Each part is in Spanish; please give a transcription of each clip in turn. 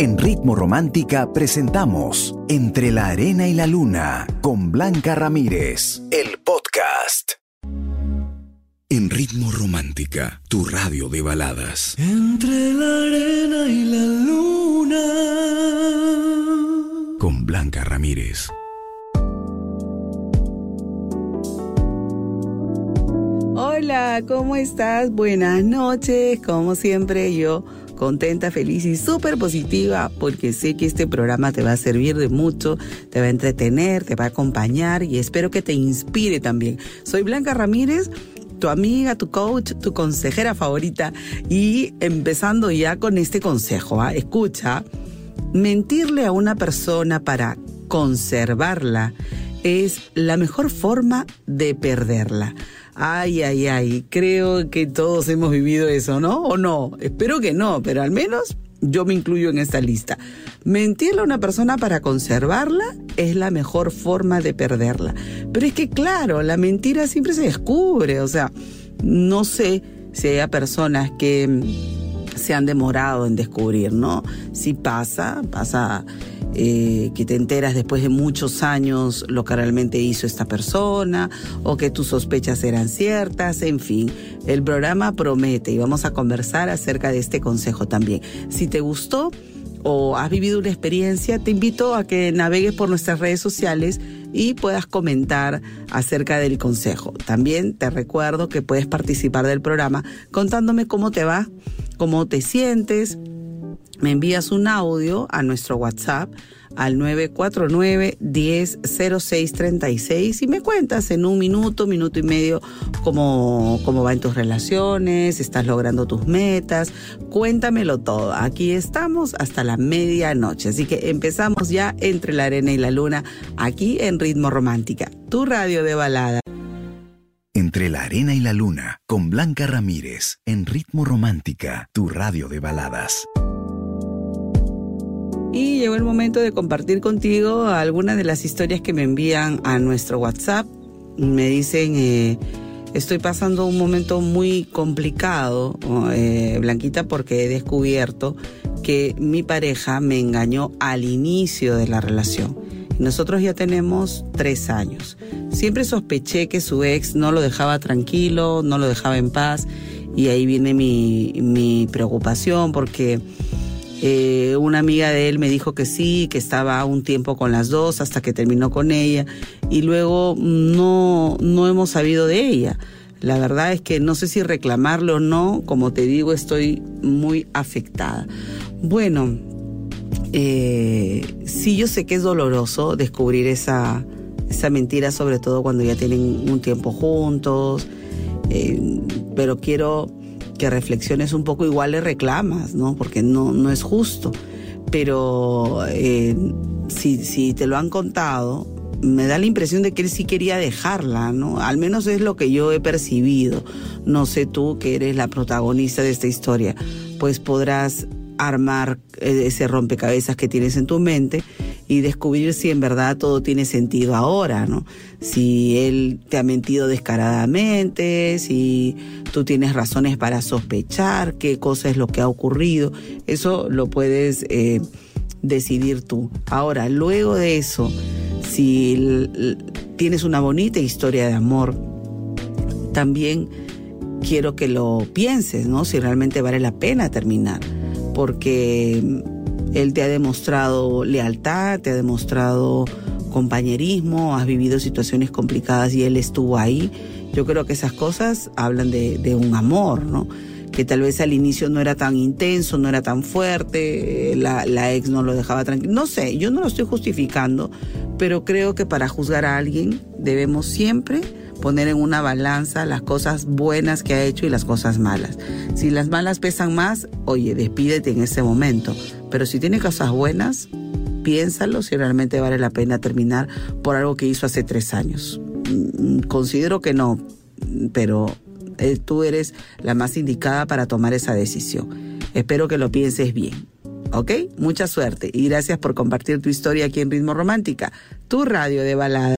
En Ritmo Romántica presentamos Entre la Arena y la Luna con Blanca Ramírez, el podcast. En Ritmo Romántica, tu radio de baladas. Entre la arena y la luna. Con Blanca Ramírez. Hola, ¿cómo estás? Buenas noches. Como siempre, yo contenta, feliz y súper positiva porque sé que este programa te va a servir de mucho, te va a entretener, te va a acompañar y espero que te inspire también. Soy Blanca Ramírez tu amiga, tu coach, tu consejera favorita. Y empezando ya con este consejo, ¿ah? escucha, mentirle a una persona para conservarla es la mejor forma de perderla. Ay, ay, ay, creo que todos hemos vivido eso, ¿no? ¿O no? Espero que no, pero al menos yo me incluyo en esta lista. Mentirle a una persona para conservarla es la mejor forma de perderla. Pero es que claro, la mentira siempre se descubre, o sea, no sé si hay personas que se han demorado en descubrir, ¿no? Si pasa, pasa eh, que te enteras después de muchos años lo que realmente hizo esta persona o que tus sospechas eran ciertas, en fin, el programa promete y vamos a conversar acerca de este consejo también. Si te gustó o has vivido una experiencia, te invito a que navegues por nuestras redes sociales y puedas comentar acerca del consejo. También te recuerdo que puedes participar del programa contándome cómo te va, cómo te sientes, me envías un audio a nuestro WhatsApp al 949-100636 y me cuentas en un minuto, minuto y medio cómo, cómo van tus relaciones, estás logrando tus metas. Cuéntamelo todo. Aquí estamos hasta la medianoche. Así que empezamos ya entre la arena y la luna, aquí en Ritmo Romántica, tu radio de balada. Entre la arena y la luna, con Blanca Ramírez, en Ritmo Romántica, tu radio de baladas. Y llegó el momento de compartir contigo algunas de las historias que me envían a nuestro WhatsApp. Me dicen, eh, estoy pasando un momento muy complicado, eh, Blanquita, porque he descubierto que mi pareja me engañó al inicio de la relación. Nosotros ya tenemos tres años. Siempre sospeché que su ex no lo dejaba tranquilo, no lo dejaba en paz. Y ahí viene mi, mi preocupación porque eh, una amiga de él me dijo que sí, que estaba un tiempo con las dos hasta que terminó con ella y luego no, no hemos sabido de ella. La verdad es que no sé si reclamarlo o no, como te digo, estoy muy afectada. Bueno, eh, sí yo sé que es doloroso descubrir esa, esa mentira, sobre todo cuando ya tienen un tiempo juntos, eh, pero quiero que reflexiones un poco, igual le reclamas, ¿no? Porque no, no es justo. Pero eh, si, si te lo han contado, me da la impresión de que él sí quería dejarla, ¿no? Al menos es lo que yo he percibido. No sé tú, que eres la protagonista de esta historia, pues podrás armar eh, ese rompecabezas que tienes en tu mente y descubrir si en verdad todo tiene sentido ahora, ¿no? Si él te ha mentido descaradamente, si tú tienes razones para sospechar qué cosa es lo que ha ocurrido, eso lo puedes eh, decidir tú. Ahora, luego de eso, si tienes una bonita historia de amor, también quiero que lo pienses, ¿no? Si realmente vale la pena terminar porque él te ha demostrado lealtad, te ha demostrado compañerismo, has vivido situaciones complicadas y él estuvo ahí. Yo creo que esas cosas hablan de, un amor, ¿no? Que tal vez al inicio no era tan intenso, no era tan fuerte, la, la ex no lo dejaba tranquilo. No sé, yo no lo estoy justificando, pero creo que para juzgar a alguien debemos siempre poner en una balanza las cosas buenas que ha hecho y las cosas malas. Si las malas pesan más, oye, despídete en ese momento. Pero si tiene cosas buenas, piénsalo si realmente vale la pena terminar por algo que hizo hace tres años. Mm, considero que no, pero eh, tú eres la más indicada para tomar esa decisión. Espero que lo pienses bien. ¿Ok? Mucha suerte y gracias por compartir tu historia aquí en Ritmo Romántica, tu radio de balada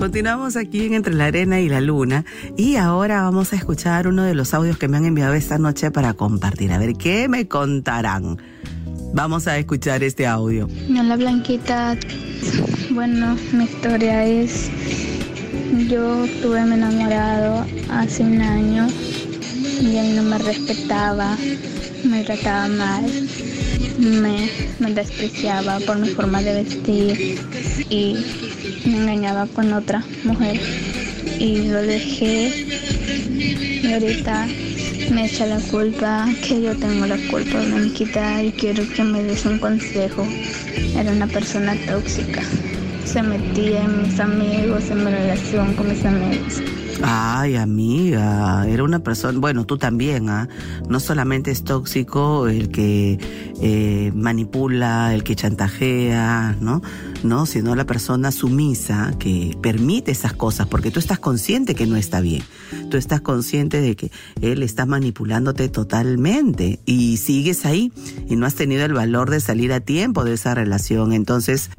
Continuamos aquí en Entre la Arena y la Luna y ahora vamos a escuchar uno de los audios que me han enviado esta noche para compartir. A ver, ¿qué me contarán? Vamos a escuchar este audio. Hola Blanquita. Bueno, mi historia es, yo tuve mi enamorado hace un año y él no me respetaba, me trataba mal, me, me despreciaba por mi forma de vestir y me engañaba con otra mujer y lo dejé y ahorita me echa la culpa, que yo tengo la culpa, Blanquita, y quiero que me des un consejo. Era una persona tóxica. Se metía en mis amigos, en mi relación con mis amigos. Ay, amiga, era una persona, bueno, tú también, ¿ah? No solamente es tóxico el que eh, manipula, el que chantajea, ¿no? No, sino la persona sumisa que permite esas cosas, porque tú estás consciente que no está bien. Tú estás consciente de que él está manipulándote totalmente y sigues ahí y no has tenido el valor de salir a tiempo de esa relación. Entonces,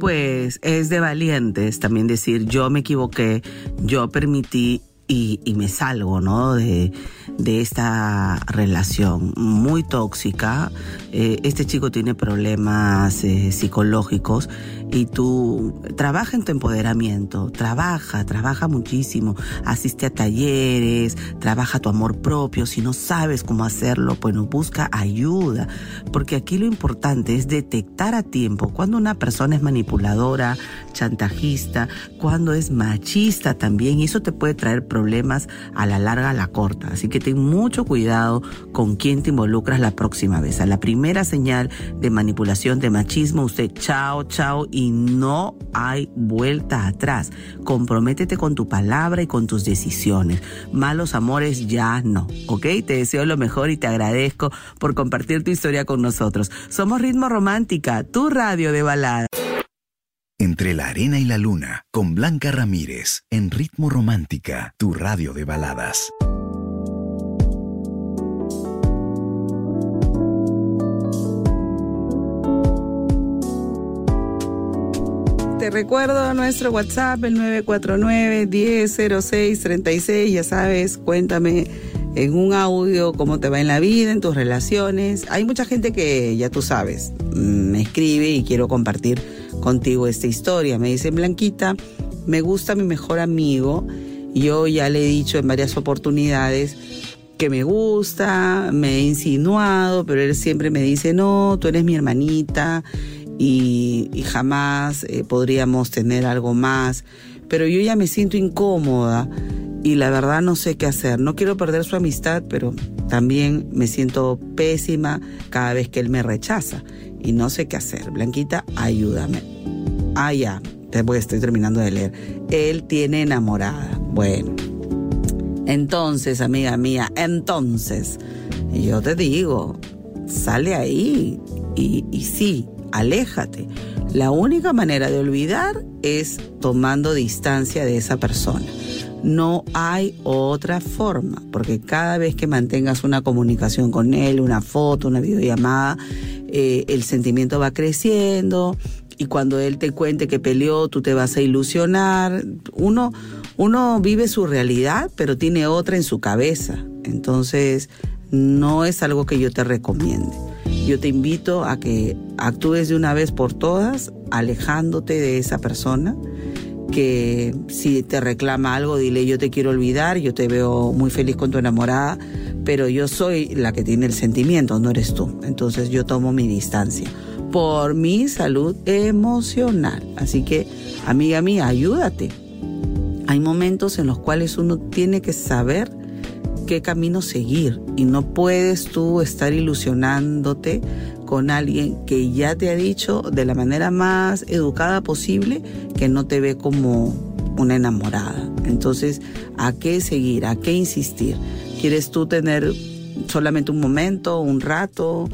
pues es de valientes también decir yo me equivoqué, yo permití y, y me salgo, ¿no? De, de esta relación muy tóxica. Eh, este chico tiene problemas eh, psicológicos y tú trabaja en tu empoderamiento, trabaja, trabaja muchísimo, asiste a talleres, trabaja tu amor propio. Si no sabes cómo hacerlo, bueno, busca ayuda, porque aquí lo importante es detectar a tiempo cuando una persona es manipuladora, chantajista, cuando es machista también, y eso te puede traer problemas a la larga, a la corta. Así que ten mucho cuidado con quién te involucras la próxima vez. A la primera señal de manipulación, de machismo, usted chao, chao y no hay vuelta atrás. Comprométete con tu palabra y con tus decisiones. Malos amores ya no, ¿ok? Te deseo lo mejor y te agradezco por compartir tu historia con nosotros. Somos Ritmo Romántica, tu radio de balada. Entre la arena y la luna, con Blanca Ramírez, en Ritmo Romántica, tu radio de baladas. Te recuerdo nuestro WhatsApp, el 949-100636. Ya sabes, cuéntame en un audio cómo te va en la vida, en tus relaciones. Hay mucha gente que, ya tú sabes, me escribe y quiero compartir contigo esta historia. Me dicen, Blanquita, me gusta mi mejor amigo. Yo ya le he dicho en varias oportunidades que me gusta, me he insinuado, pero él siempre me dice, no, tú eres mi hermanita y, jamás eh, podríamos tener algo más. Pero yo ya me siento incómoda y la verdad no sé qué hacer. No quiero perder su amistad, pero también me siento pésima cada vez que él me rechaza y no sé qué hacer. Blanquita, ayúdame. Ah, ya, después estoy terminando de leer. Él tiene enamorada. Bueno, entonces, amiga mía, entonces, yo te digo, sale ahí y sí, aléjate. La única manera de olvidar es tomando distancia de esa persona. No hay otra forma, porque cada vez que mantengas una comunicación con él, una foto, una videollamada, eh, el sentimiento va creciendo y cuando él te cuente que peleó, tú te vas a ilusionar. Uno, uno vive su realidad, pero tiene otra en su cabeza. Entonces, no es algo que yo te recomiende. Yo te invito a que actúes de una vez por todas, alejándote de esa persona, que si te reclama algo, dile yo te quiero olvidar, yo te veo muy feliz con tu enamorada, pero yo soy la que tiene el sentimiento, no eres tú. Entonces yo tomo mi distancia por mi salud emocional. Así que, amiga mía, ayúdate. Hay momentos en los cuales uno tiene que saber qué camino seguir y no puedes tú estar ilusionándote con alguien que ya te ha dicho de la manera más educada posible que no te ve como una enamorada. Entonces, ¿a qué seguir? ¿A qué insistir? ¿Quieres tú tener solamente un momento, un rato?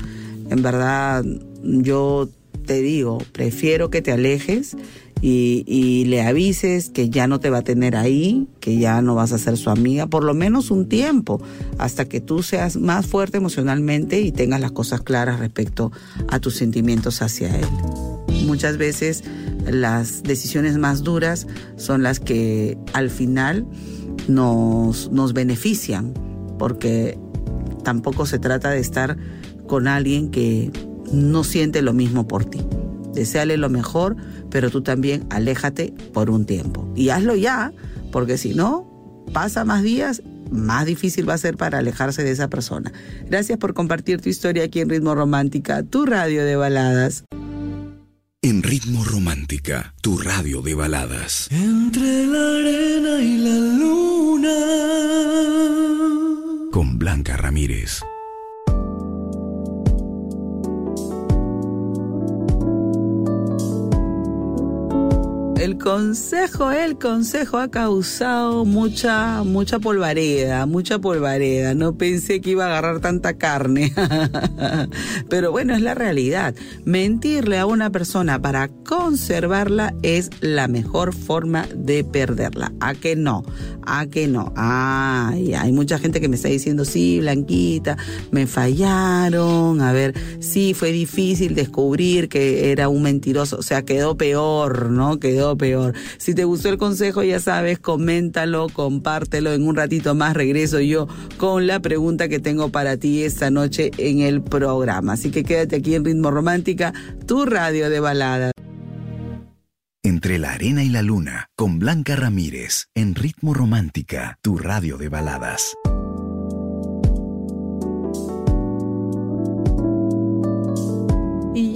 En verdad, yo te digo, prefiero que te alejes y, le avises que ya no te va a tener ahí, que ya no vas a ser su amiga, por lo menos un tiempo, hasta que tú seas más fuerte emocionalmente y tengas las cosas claras respecto a tus sentimientos hacia él. Muchas veces las decisiones más duras son las que al final nos, nos benefician, porque tampoco se trata de estar con alguien que no siente lo mismo por ti. Deseale lo mejor, pero tú también aléjate por un tiempo. Y hazlo ya, porque si no, pasa más días, más difícil va a ser para alejarse de esa persona. Gracias por compartir tu historia aquí en Ritmo Romántica, tu radio de baladas. En Ritmo Romántica, tu radio de baladas. Entre la arena y la luna. Con Blanca Ramírez. El consejo, el consejo ha causado mucha, mucha polvareda, mucha polvareda. No pensé que iba a agarrar tanta carne. Pero bueno, es la realidad. Mentirle a una persona para conservarla es la mejor forma de perderla. ¿A que no? ¿A que no? Ay, hay mucha gente que me está diciendo, sí, Blanquita, me fallaron. A ver, sí, fue difícil descubrir que era un mentiroso. O sea, quedó peor, ¿no? Quedó peor. Si te gustó el consejo, ya sabes, coméntalo, compártelo. En un ratito más regreso yo con la pregunta que tengo para ti esta noche en el programa. Así que quédate aquí en Ritmo Romántica, tu radio de balada. Entre la arena y la luna, con Blanca Ramírez, en Ritmo Romántica, tu radio de baladas.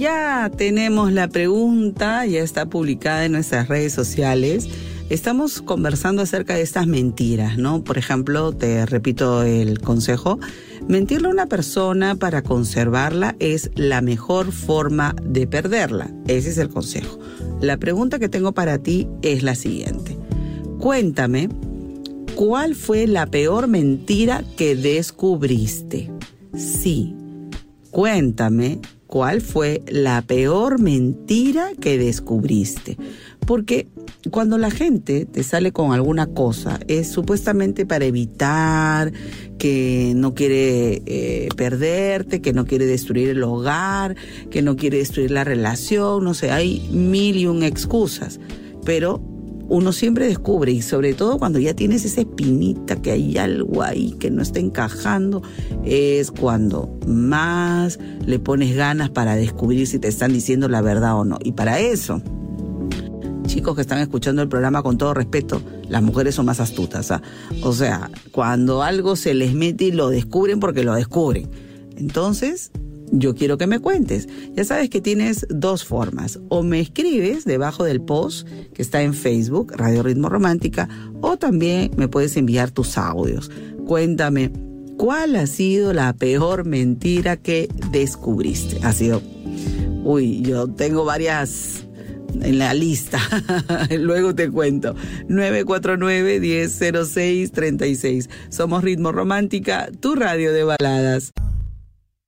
Ya tenemos la pregunta, ya está publicada en nuestras redes sociales. Estamos conversando acerca de estas mentiras, ¿no? Por ejemplo, te repito el consejo, mentirle a una persona para conservarla es la mejor forma de perderla. Ese es el consejo. La pregunta que tengo para ti es la siguiente. Cuéntame, ¿cuál fue la peor mentira que descubriste? Sí, cuéntame cuál fue la peor mentira que descubriste. Porque cuando la gente te sale con alguna cosa, es supuestamente para evitar que no quiere eh, perderte, que no quiere destruir el hogar, que no quiere destruir la relación, no sé, hay mil y un excusas. Pero uno siempre descubre, y sobre todo cuando ya tienes esa espinita que hay algo ahí que no está encajando, es cuando más le pones ganas para descubrir si te están diciendo la verdad o no. Y para eso, chicos que están escuchando el programa con todo respeto, las mujeres son más astutas. ¿ah? O sea, cuando algo se les mete y lo descubren porque lo descubren. Entonces, yo quiero que me cuentes. Ya sabes que tienes dos formas. O me escribes debajo del post que está en Facebook, Radio Ritmo Romántica, o también me puedes enviar tus audios. Cuéntame, ¿cuál ha sido la peor mentira que descubriste? Ha sido, uy, yo tengo varias en la lista. Luego te cuento. 949-1006-36. Somos Ritmo Romántica, tu radio de baladas.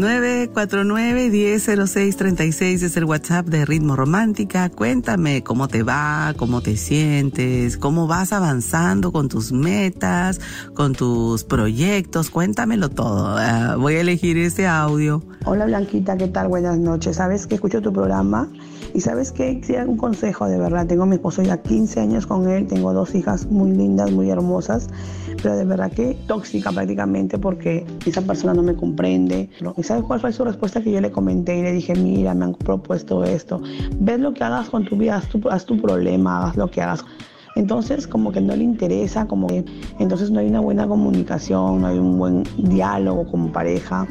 949-100636 es el WhatsApp de Ritmo Romántica. Cuéntame cómo te va, cómo te sientes, cómo vas avanzando con tus metas, con tus proyectos. Cuéntamelo todo. Uh, voy a elegir ese audio. Hola Blanquita, ¿qué tal? Buenas noches. ¿Sabes que escucho tu programa? Y sabes que si un consejo de verdad, tengo a mi esposo ya 15 años con él, tengo dos hijas muy lindas, muy hermosas, pero de verdad que tóxica prácticamente porque esa persona no me comprende. ¿Y sabes cuál fue su respuesta que yo le comenté y le dije, mira, me han propuesto esto, ves lo que hagas con tu vida, haz tu, problema, haz lo que hagas. Entonces, como que no le interesa, como que entonces no hay una buena comunicación, no hay un buen diálogo como pareja.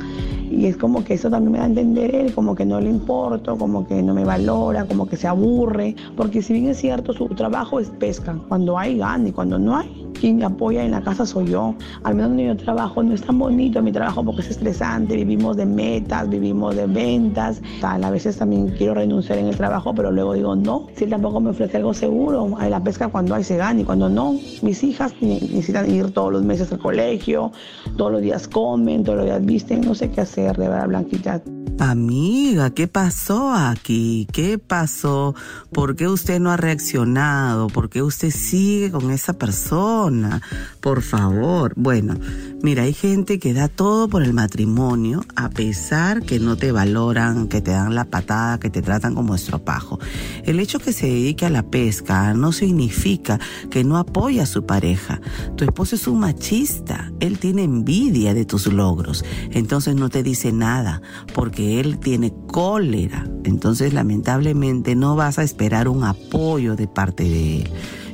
Y es como que eso también me da a entender él, como que no le importo, como que no me valora, como que se aburre. Porque si bien es cierto, su trabajo es pesca. Cuando hay, gana y cuando no hay, quien apoya en la casa soy yo. Al menos donde yo trabajo no es tan bonito mi trabajo porque es estresante, vivimos de metas, vivimos de ventas. Tal, a veces también quiero renunciar en el trabajo, pero luego digo no. Si él tampoco me ofrece algo seguro, hay la pesca cuando hay se gana y cuando no. Mis hijas necesitan ir todos los meses al colegio, todos los días comen, todos los días visten, no sé qué hacer, de verdad, Blanquita. Amiga, ¿qué pasó aquí? ¿Qué pasó? ¿Por qué usted no ha reaccionado? ¿Por qué usted sigue con esa persona? Por favor. Bueno, mira, hay gente que da todo por el matrimonio a pesar que no te valoran, que te dan la patada, que te tratan como estropajo. El hecho que se dedique a la pesca no significa que no apoya a su pareja. Tu esposo es un machista. Él tiene envidia de tus logros. Entonces no te dice nada porque él tiene cólera. Entonces, lamentablemente, no vas a esperar un apoyo de parte de él.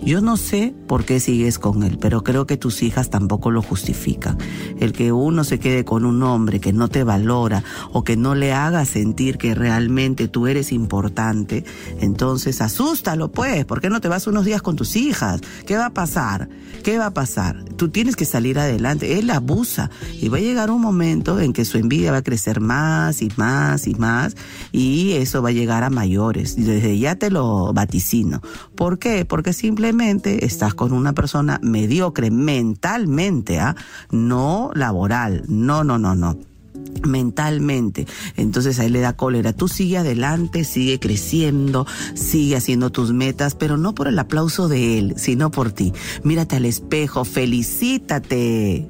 Yo no sé por qué sigues con él, pero creo que tus hijas tampoco lo justifican. El que uno se quede con un hombre que no te valora o que no le haga sentir que realmente tú eres importante, entonces asústalo pues, ¿por qué no te vas unos días con tus hijas? ¿Qué va a pasar? ¿Qué va a pasar? Tú tienes que salir adelante. Él abusa y va a llegar un momento en que su envidia va a crecer más y más y más y eso va a llegar a mayores. Desde ya te lo vaticino. ¿Por qué? Porque simplemente estás con una persona mediocre mentalmente, ¿ah? No laboral. No, no, no, no mentalmente. Entonces ahí le da cólera. Tú sigue adelante, sigue creciendo, sigue haciendo tus metas, pero no por el aplauso de él, sino por ti. Mírate al espejo, felicítate.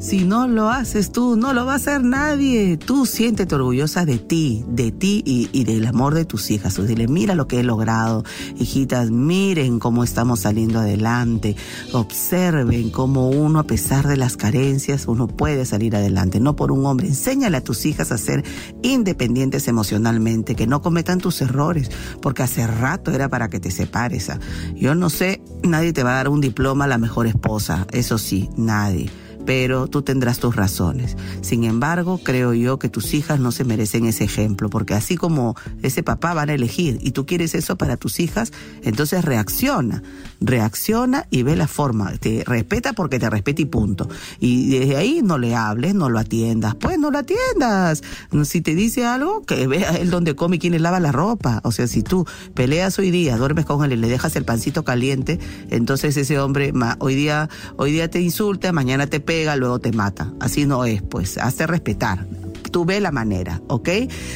Si no lo haces tú, no lo va a hacer nadie. Tú siéntete orgullosa de ti, de ti y, del amor de tus hijas. Tú dile, mira lo que he logrado. Hijitas, miren cómo estamos saliendo adelante. Observen cómo uno, a pesar de las carencias, uno puede salir adelante. No por un hombre. Enséñale a tus hijas a ser independientes emocionalmente, que no cometan tus errores, porque hace rato era para que te separes. ¿ah? Yo no sé, nadie te va a dar un diploma a la mejor esposa. Eso sí, nadie pero tú tendrás tus razones. Sin embargo, creo yo que tus hijas no se merecen ese ejemplo, porque así como ese papá van a elegir y tú quieres eso para tus hijas, entonces reacciona, reacciona y ve la forma. Te respeta porque te respeta y punto. Y desde ahí no le hables, no lo atiendas. Pues no lo atiendas. Si te dice algo, que vea él donde come y quién le lava la ropa. O sea, si tú peleas hoy día, duermes con él y le dejas el pancito caliente, entonces ese hombre hoy día, hoy día te insulta, mañana te pega luego te mata. Así no es, pues, hace respetar. Tú ve la manera, ¿ok?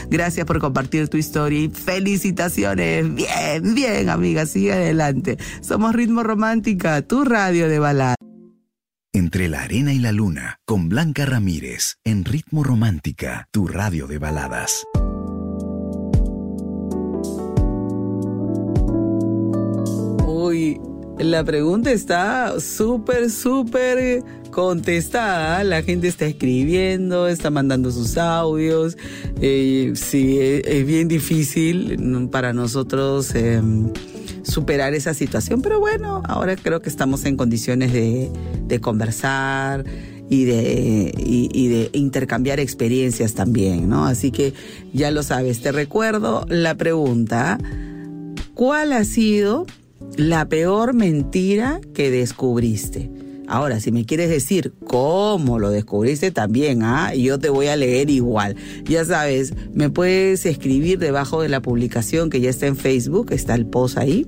Gracias por compartir tu historia y felicitaciones. Bien, bien, amiga, sigue adelante. Somos Ritmo Romántica, tu radio de balada. Entre la arena y la luna, con Blanca Ramírez, en Ritmo Romántica, tu radio de baladas. Uy, la pregunta está súper, súper contestada. La gente está escribiendo, está mandando sus audios. Eh, sí, es, bien difícil para nosotros em, superar esa situación, pero bueno, ahora creo que estamos en condiciones de, conversar. Y de, y de intercambiar experiencias también, ¿no? Así que ya lo sabes, te recuerdo la pregunta, ¿cuál ha sido la peor mentira que descubriste? Ahora, si me quieres decir cómo lo descubriste también, ¿ah? yo te voy a leer igual. Ya sabes, me puedes escribir debajo de la publicación que ya está en Facebook, está el post ahí,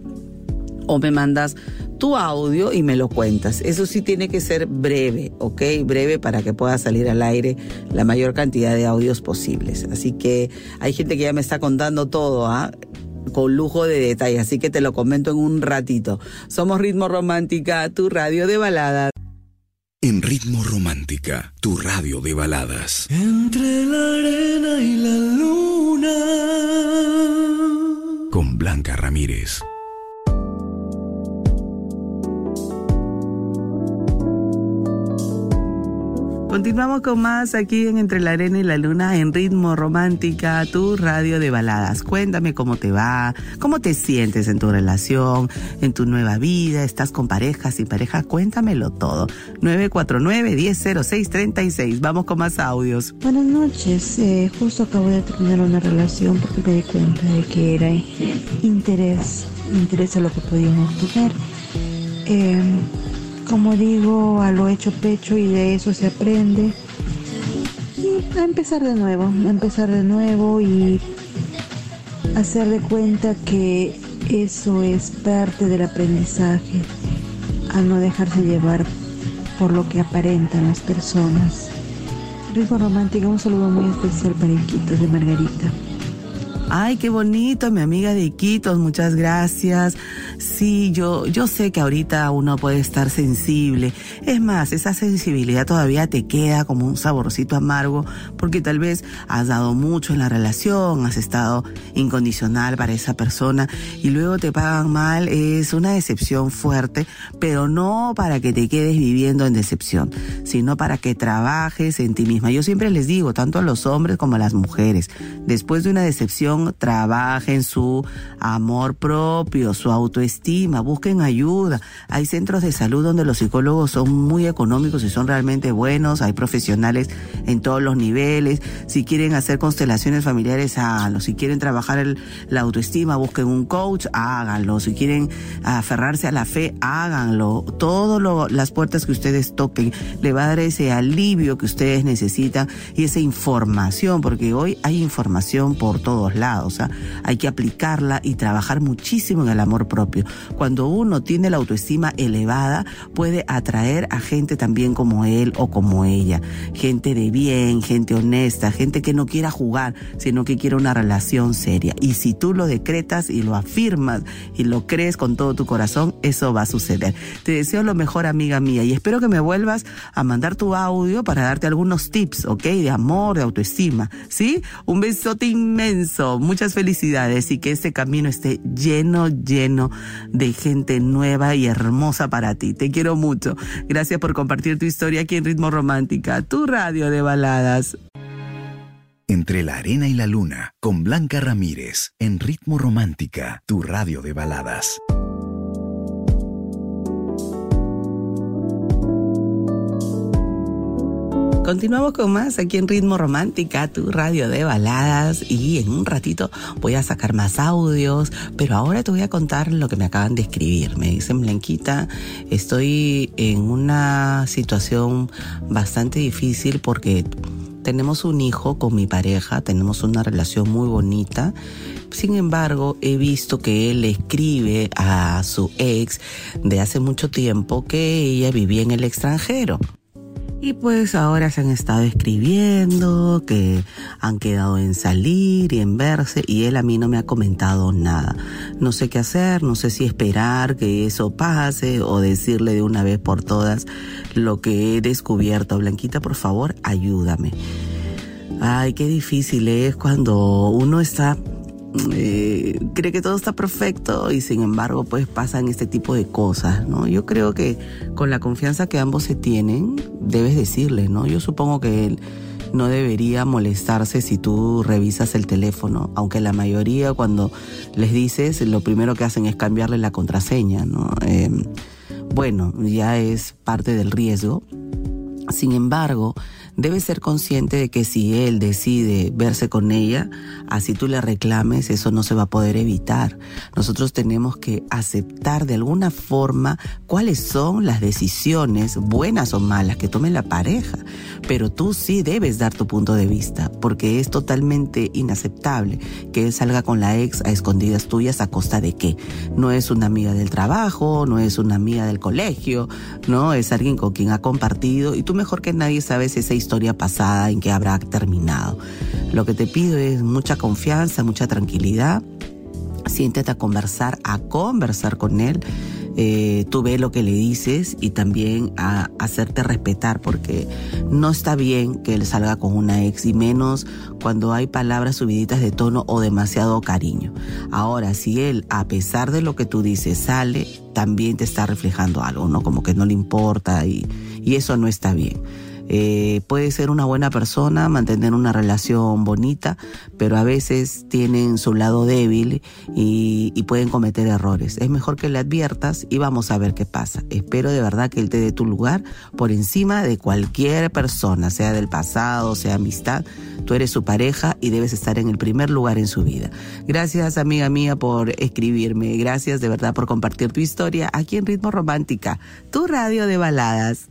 o me mandas tu audio y me lo cuentas. Eso sí tiene que ser breve, ¿ok? Breve para que pueda salir al aire la mayor cantidad de audios posibles. Así que hay gente que ya me está contando todo, ¿ah? Con lujo de detalle, así que te lo comento en un ratito. Somos Ritmo Romántica, tu radio de baladas. En Ritmo Romántica, tu radio de baladas. Entre la arena y la luna. Con Blanca Ramírez. Continuamos con más aquí en Entre la Arena y la Luna en Ritmo Romántica, tu radio de baladas. Cuéntame cómo te va, cómo te sientes en tu relación, en tu nueva vida, estás con pareja, sin pareja, cuéntamelo todo. 949-100636. Vamos con más audios. Buenas noches, eh, justo acabo de terminar una relación porque me di cuenta de que era interés, interés a lo que podíamos tener. Eh, como digo, a lo hecho pecho y de eso se aprende. Y a empezar de nuevo, a empezar de nuevo y hacer de cuenta que eso es parte del aprendizaje, a no dejarse llevar por lo que aparentan las personas. Rico Romántica, un saludo muy especial para Iquitos de Margarita. Ay, qué bonito, mi amiga de Iquitos, muchas gracias. Sí, yo, yo sé que ahorita uno puede estar sensible. Es más, esa sensibilidad todavía te queda como un saborcito amargo porque tal vez has dado mucho en la relación, has estado incondicional para esa persona y luego te pagan mal. Es una decepción fuerte, pero no para que te quedes viviendo en decepción, sino para que trabajes en ti misma. Yo siempre les digo, tanto a los hombres como a las mujeres, después de una decepción, trabajen su amor propio, su autoestima estima, busquen ayuda. Hay centros de salud donde los psicólogos son muy económicos y son realmente buenos, hay profesionales en todos los niveles. Si quieren hacer constelaciones familiares, háganlo. Si quieren trabajar la autoestima, busquen un coach, háganlo. Si quieren aferrarse a la fe, háganlo. Todas las puertas que ustedes toquen le va a dar ese alivio que ustedes necesitan y esa información, porque hoy hay información por todos lados. ¿ah? Hay que aplicarla y trabajar muchísimo en el amor propio. Cuando uno tiene la autoestima elevada, puede atraer a gente también como él o como ella. Gente de bien, gente honesta, gente que no quiera jugar, sino que quiera una relación seria. Y si tú lo decretas y lo afirmas y lo crees con todo tu corazón, eso va a suceder. Te deseo lo mejor, amiga mía, y espero que me vuelvas a mandar tu audio para darte algunos tips, ¿ok? De amor, de autoestima, ¿sí? Un besote inmenso, muchas felicidades y que este camino esté lleno, lleno de gente nueva y hermosa para ti. Te quiero mucho. Gracias por compartir tu historia aquí en Ritmo Romántica, tu radio de baladas. Entre la arena y la luna, con Blanca Ramírez, en Ritmo Romántica, tu radio de baladas. Continuamos con más aquí en Ritmo Romántica, tu radio de baladas y en un ratito voy a sacar más audios, pero ahora te voy a contar lo que me acaban de escribir. Me dicen, Blanquita, estoy en una situación bastante difícil porque tenemos un hijo con mi pareja, tenemos una relación muy bonita. Sin embargo, he visto que él escribe a su ex de hace mucho tiempo que ella vivía en el extranjero. Y pues ahora se han estado escribiendo, que han quedado en salir y en verse, y él a mí no me ha comentado nada. No sé qué hacer, no sé si esperar que eso pase o decirle de una vez por todas lo que he descubierto. Blanquita, por favor, ayúdame. Ay, qué difícil es cuando uno está eh, cree que todo está perfecto y sin embargo pues pasan este tipo de cosas, ¿no? Yo creo que con la confianza que ambos se tienen, debes decirle, ¿no? Yo supongo que él no debería molestarse si tú revisas el teléfono, aunque la mayoría cuando les dices lo primero que hacen es cambiarle la contraseña, ¿no? Eh, bueno, ya es parte del riesgo. Sin embargo, debe ser consciente de que si él decide verse con ella, así tú le reclames, eso no se va a poder evitar. Nosotros tenemos que aceptar de alguna forma cuáles son las decisiones, buenas o malas, que tome la pareja. Pero tú sí debes dar tu punto de vista, porque es totalmente inaceptable que él salga con la ex a escondidas tuyas a costa de qué. No es una amiga del trabajo, no es una amiga del colegio, no es alguien con quien ha compartido y tú mejor que nadie sabes esa historia historia pasada en que habrá terminado. Lo que te pido es mucha confianza, mucha tranquilidad. Siéntate a conversar, a conversar con él. Eh, tú ve lo que le dices y también a hacerte respetar porque no está bien que él salga con una ex y menos cuando hay palabras subiditas de tono o demasiado cariño. Ahora, si él, a pesar de lo que tú dices, sale, también te está reflejando algo, ¿no? Como que no le importa y, y eso no está bien. Eh, puede ser una buena persona, mantener una relación bonita, pero a veces tienen su lado débil y, y pueden cometer errores. Es mejor que le adviertas y vamos a ver qué pasa. Espero de verdad que él te dé tu lugar por encima de cualquier persona, sea del pasado, sea amistad. Tú eres su pareja y debes estar en el primer lugar en su vida. Gracias, amiga mía, por escribirme. Gracias de verdad por compartir tu historia aquí en Ritmo Romántica, tu radio de baladas.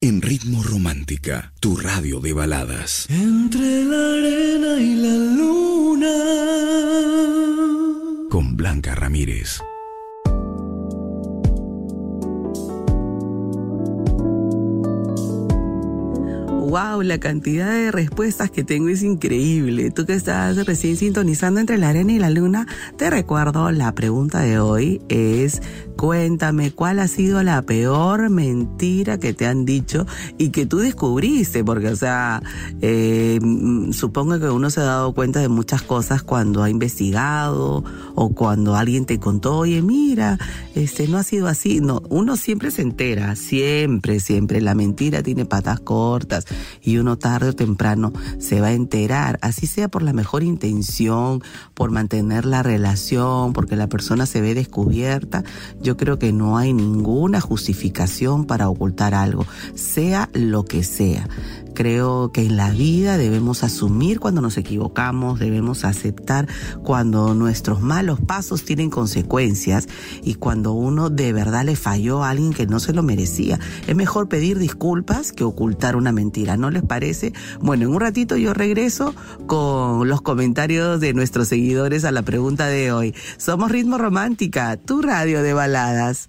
En Ritmo Romántica, tu radio de baladas. Entre la arena y la luna. Con Blanca Ramírez. Wow, la cantidad de respuestas que tengo es increíble. Tú que estás recién sintonizando entre la arena y la luna, te recuerdo la pregunta de hoy es cuéntame cuál ha sido la peor mentira que te han dicho y que tú descubriste, porque o sea, eh, supongo que uno se ha dado cuenta de muchas cosas cuando ha investigado o cuando alguien te contó, oye, mira, este no ha sido así. No, uno siempre se entera, siempre, siempre. La mentira tiene patas cortas y uno tarde o temprano se va a enterar, así sea por la mejor intención, por mantener la relación, porque la persona se ve descubierta. Creo que no hay ninguna justificación para ocultar algo, sea lo que sea. Creo que en la vida debemos asumir cuando nos equivocamos, debemos aceptar cuando nuestros malos pasos tienen consecuencias y cuando uno de verdad le falló a alguien que no se lo merecía. Es mejor pedir disculpas que ocultar una mentira, ¿no les parece? Bueno, en un ratito yo regreso con los comentarios de nuestros seguidores a la pregunta de hoy. Somos Ritmo Romántica, tu radio de baladas.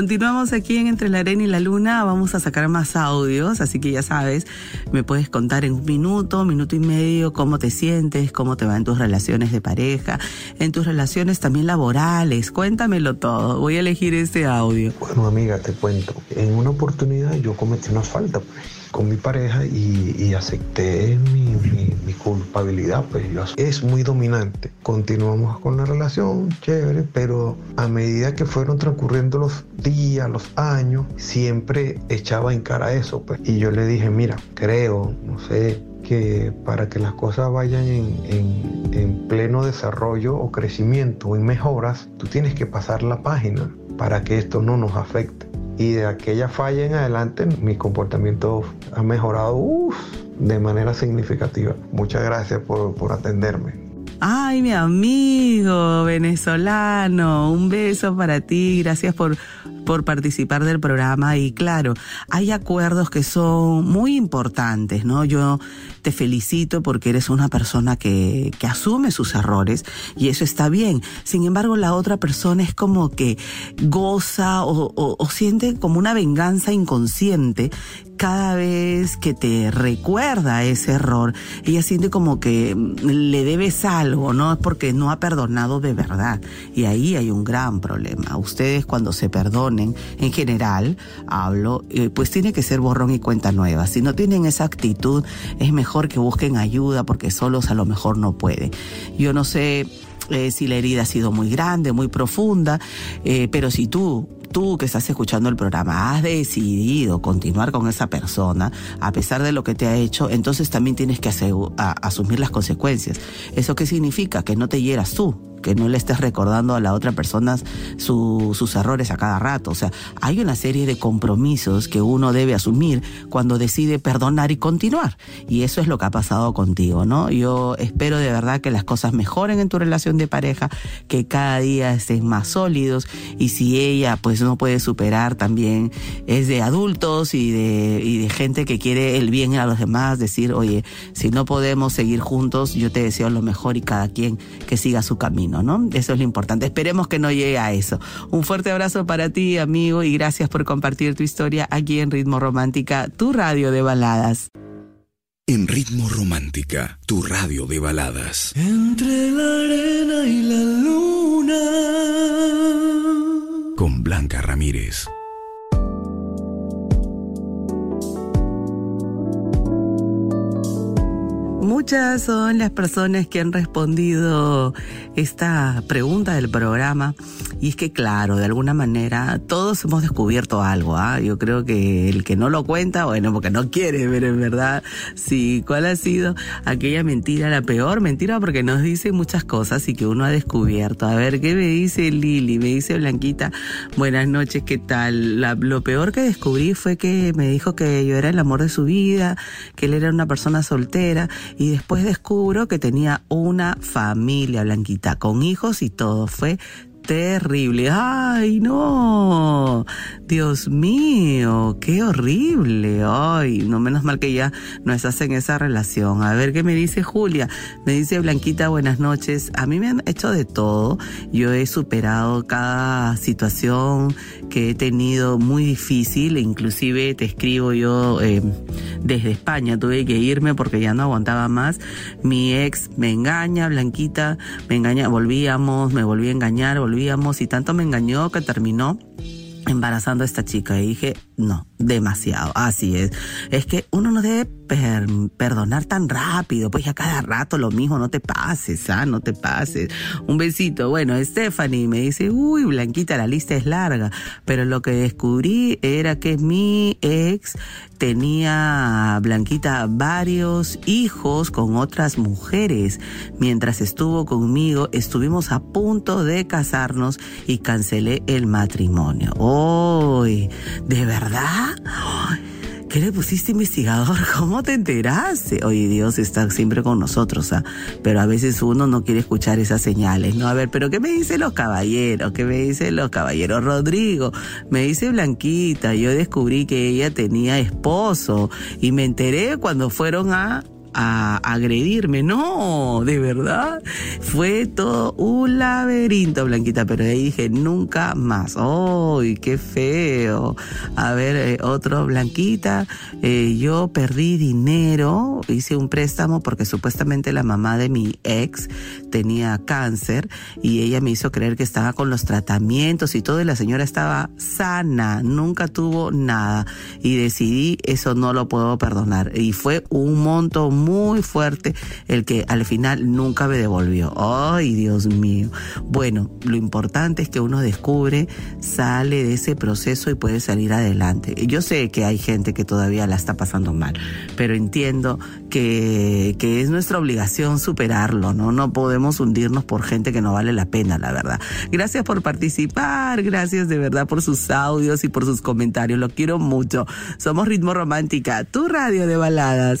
Continuamos aquí en Entre la Arena y la Luna. Vamos a sacar más audios, así que ya sabes, me puedes contar en un minuto, minuto y medio, cómo te sientes, cómo te va en tus relaciones de pareja, en tus relaciones también laborales. Cuéntamelo todo. Voy a elegir este audio. Bueno, amiga, te cuento. En una oportunidad yo cometí una falta pues, con mi pareja y, acepté mi, Pues es muy dominante. Continuamos con la relación, chévere, pero a medida que fueron transcurriendo los días, los años, siempre echaba en cara eso. Pues. Y yo le dije, mira, creo, no sé, que para que las cosas vayan en, en, en, pleno desarrollo o crecimiento o mejoras, tú tienes que pasar la página para que esto no nos afecte. Y de aquella falla en adelante, mi comportamiento ha mejorado de manera significativa. Muchas gracias por, por atenderme. Ay, mi amigo venezolano, un beso para ti, gracias por, por participar del programa y claro, hay acuerdos que son muy importantes, ¿no? Yo te felicito porque eres una persona que, asume sus errores y eso está bien. Sin embargo, la otra persona es como que goza o, o, siente como una venganza inconsciente cada vez que te recuerda ese error, ella siente como que le debes algo, ¿no? Es porque no ha perdonado de verdad. Y ahí hay un gran problema. Ustedes cuando se perdonen, en general, hablo, eh, pues tiene que ser borrón y cuenta nueva. Si no tienen esa actitud, es mejor que busquen ayuda porque solos a lo mejor no pueden. Yo no sé eh, si la herida ha sido muy grande, muy profunda, eh, pero si tú tú que estás escuchando el programa has decidido continuar con esa persona, a pesar de lo que te ha hecho, entonces también tienes que asumir las consecuencias. ¿Eso qué significa? Que no te hieras tú, que no le estés recordando a la otra persona su, sus errores a cada rato. O sea, hay una serie de compromisos que uno debe asumir cuando decide perdonar y continuar. Y eso es lo que ha pasado contigo, ¿no? Yo espero de verdad que las cosas mejoren en tu relación de pareja, que cada día estén más sólidos y si ella pues no puede superar también es de adultos y de, y de gente que quiere el bien a los demás, decir, oye, si no podemos seguir juntos, yo te deseo lo mejor y cada quien que siga su camino. ¿No? Eso es lo importante. Esperemos que no llegue a eso. Un fuerte abrazo para ti, amigo, y gracias por compartir tu historia aquí en Ritmo Romántica, tu radio de baladas. En Ritmo Romántica, tu radio de baladas. Entre la arena y la luna. Con Blanca Ramírez. Muchas son las personas que han respondido esta pregunta del programa y es que claro, de alguna manera todos hemos descubierto algo, ¿ah? Yo creo que el que no lo cuenta, bueno, porque no quiere, pero en verdad, sí, ¿cuál ha sido aquella mentira, la peor mentira? Porque nos dice muchas cosas y que uno ha descubierto. A ver, ¿qué me dice Lili? Me dice Blanquita, buenas noches, ¿qué tal? lo peor que descubrí fue que me dijo que yo era el amor de su vida, que él era una persona soltera y después descubro que tenía una familia blanquita con hijos y todo. Fue terrible. ¡Ay, no! Dios mío, qué horrible. Ay, no menos mal que ya no estás en esa relación. A ver qué me dice Julia. Me dice Blanquita, buenas noches. A mí me han hecho de todo. Yo he superado cada situación que he tenido muy difícil. Inclusive te escribo yo eh, desde España. Tuve que irme porque ya no aguantaba más. Mi ex me engaña, Blanquita me engaña. Volvíamos, me volví a engañar, y tanto me engañó que terminó embarazando a esta chica. Y dije, no, demasiado, así es. Es que uno no debe perdonar tan rápido, pues ya cada rato lo mismo, no te pases, ¿ah? No te pases. Un besito. Bueno, Stephanie me dice, uy, Blanquita, la lista es larga, pero lo que descubrí era que mi ex tenía, Blanquita, varios hijos con otras mujeres. Mientras estuvo conmigo, estuvimos a punto de casarnos y cancelé el matrimonio. Uy, ¿de verdad? ¿Qué le pusiste investigador? ¿Cómo te enteraste? Oye, Dios está siempre con nosotros, ¿ah? Pero a veces uno no quiere escuchar esas señales, ¿no? A ver, pero ¿qué me dicen los caballeros? ¿Qué me dicen los caballeros? Rodrigo, me dice Blanquita, yo descubrí que ella tenía esposo y me enteré cuando fueron a a agredirme. No, de verdad. Fue todo un laberinto, Blanquita, pero ahí dije, nunca más. ¡Ay, qué feo! A ver, eh, otro, Blanquita, eh, yo perdí dinero, hice un préstamo porque supuestamente la mamá de mi ex tenía cáncer y ella me hizo creer que estaba con los tratamientos y todo y la señora estaba sana, nunca tuvo nada y decidí eso no lo puedo perdonar y fue un monto muy fuerte el que al final nunca me devolvió. Ay, Dios mío. Bueno, lo importante es que uno descubre, sale de ese proceso y puede salir adelante. Yo sé que hay gente que todavía la está pasando mal, pero entiendo que, que es nuestra obligación superarlo, ¿no? No podemos hundirnos por gente que no vale la pena, la verdad. Gracias por participar, gracias de verdad por sus audios y por sus comentarios. Lo quiero mucho. Somos Ritmo Romántica, tu radio de baladas.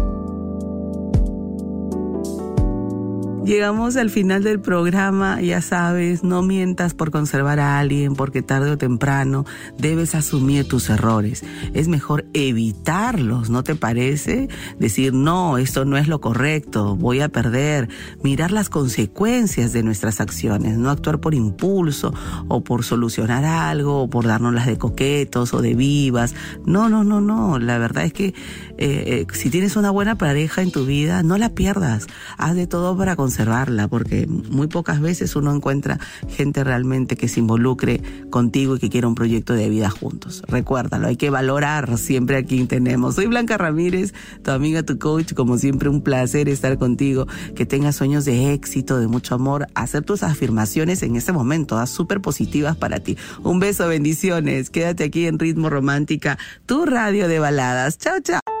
Llegamos al final del programa, ya sabes, no mientas por conservar a alguien, porque tarde o temprano debes asumir tus errores. Es mejor evitarlos, ¿no te parece? Decir, no, esto no es lo correcto, voy a perder. Mirar las consecuencias de nuestras acciones, no actuar por impulso o por solucionar algo o por darnos las de coquetos o de vivas. No, no, no, no. La verdad es que eh, eh, si tienes una buena pareja en tu vida, no la pierdas. Haz de todo para conseguir observarla, porque muy pocas veces uno encuentra gente realmente que se involucre contigo y que quiera un proyecto de vida juntos. Recuérdalo, hay que valorar siempre a quien tenemos. Soy Blanca Ramírez, tu amiga, tu coach, como siempre un placer estar contigo, que tengas sueños de éxito, de mucho amor, hacer tus afirmaciones en este momento, súper positivas para ti. Un beso, bendiciones, quédate aquí en Ritmo Romántica, tu radio de baladas. Chao, chao.